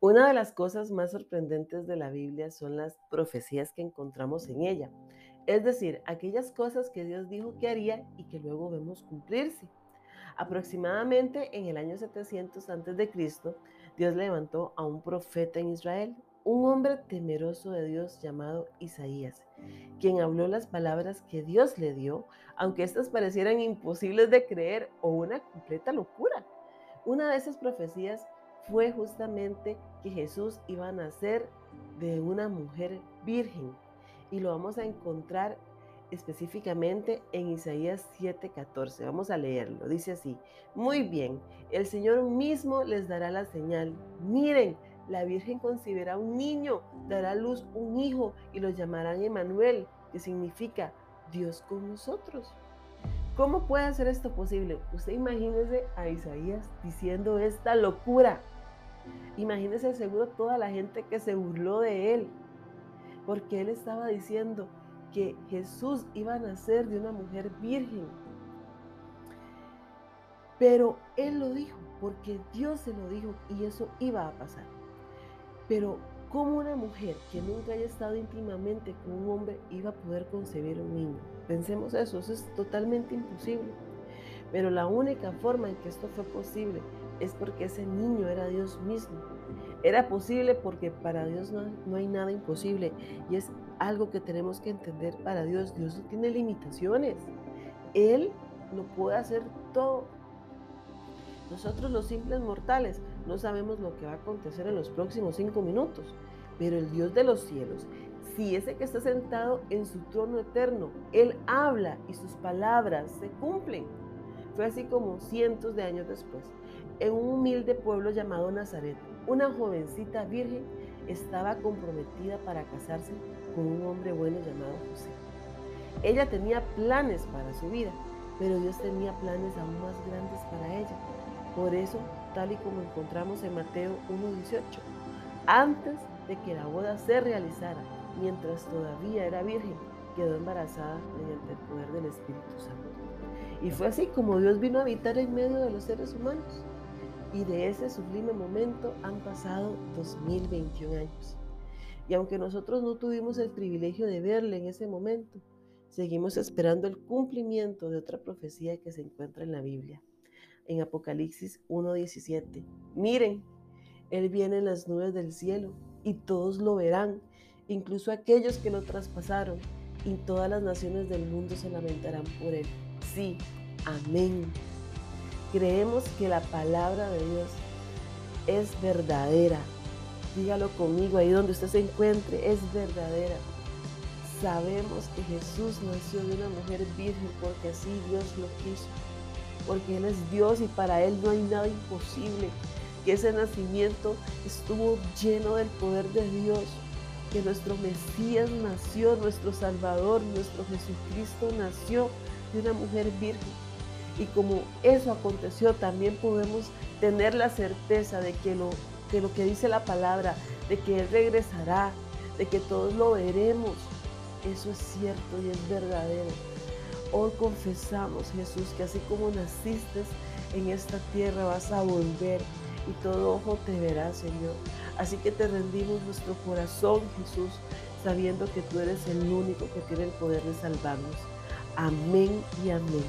Una de las cosas más sorprendentes de la Biblia son las profecías que encontramos en ella, es decir, aquellas cosas que Dios dijo que haría y que luego vemos cumplirse. Aproximadamente en el año 700 a.C., Dios levantó a un profeta en Israel, un hombre temeroso de Dios llamado Isaías, quien habló las palabras que Dios le dio, aunque éstas parecieran imposibles de creer o una completa locura. Una de esas profecías fue justamente que Jesús iba a nacer de una mujer virgen y lo vamos a encontrar específicamente en Isaías 7:14. Vamos a leerlo. Dice así, muy bien, el Señor mismo les dará la señal. Miren, la Virgen concebirá un niño, dará a luz un hijo y lo llamarán Emanuel, que significa Dios con nosotros. ¿Cómo puede ser esto posible? Usted imagínese a Isaías diciendo esta locura. Imagínese seguro toda la gente que se burló de él, porque él estaba diciendo que Jesús iba a nacer de una mujer virgen. Pero él lo dijo, porque Dios se lo dijo y eso iba a pasar. Pero ¿cómo una mujer que nunca haya estado íntimamente con un hombre iba a poder concebir un niño? Pensemos eso, eso es totalmente imposible. Pero la única forma en que esto fue posible es porque ese niño era Dios mismo. Era posible porque para Dios no, no, hay nada imposible y es algo que tenemos que entender para Dios. Dios no tiene limitaciones. Él lo puede hacer todo. Nosotros los simples mortales no sabemos lo que va a acontecer en los próximos cinco minutos, pero el Dios de los cielos, si ese que está sentado en su trono eterno, Él habla y sus palabras se cumplen. Fue así como cientos de años después, en un humilde pueblo llamado Nazaret, una jovencita virgen estaba comprometida para casarse con un hombre bueno llamado José. Ella tenía planes para su vida, pero Dios tenía planes aún más grandes para ella. Por eso, tal y como encontramos en Mateo 1.18, antes de que la boda se realizara, mientras todavía era virgen, quedó embarazada mediante el poder del Espíritu Santo. Y fue así como Dios vino a habitar en medio de los seres humanos. Y de ese sublime momento han pasado 2021 años. Y aunque nosotros no tuvimos el privilegio de verle en ese momento, seguimos esperando el cumplimiento de otra profecía que se encuentra en la Biblia. En Apocalipsis 1.17. Miren, Él viene en las nubes del cielo y todos lo verán, incluso aquellos que lo traspasaron, y todas las naciones del mundo se lamentarán por Él. Sí, amén. Creemos que la palabra de Dios es verdadera. Dígalo conmigo ahí donde usted se encuentre, es verdadera. Sabemos que Jesús nació de una mujer virgen porque así Dios lo quiso. Porque Él es Dios y para Él no hay nada imposible. Que ese nacimiento estuvo lleno del poder de Dios. Que nuestro Mesías nació, nuestro Salvador, nuestro Jesucristo nació de una mujer virgen. Y como eso aconteció, también podemos tener la certeza de que lo, que lo que dice la palabra, de que Él regresará, de que todos lo veremos. Eso es cierto y es verdadero. Hoy confesamos, Jesús, que así como naciste en esta tierra, vas a volver y todo ojo te verá, Señor. Así que te rendimos nuestro corazón, Jesús, sabiendo que tú eres el único que tiene el poder de salvarnos. Amén y amén.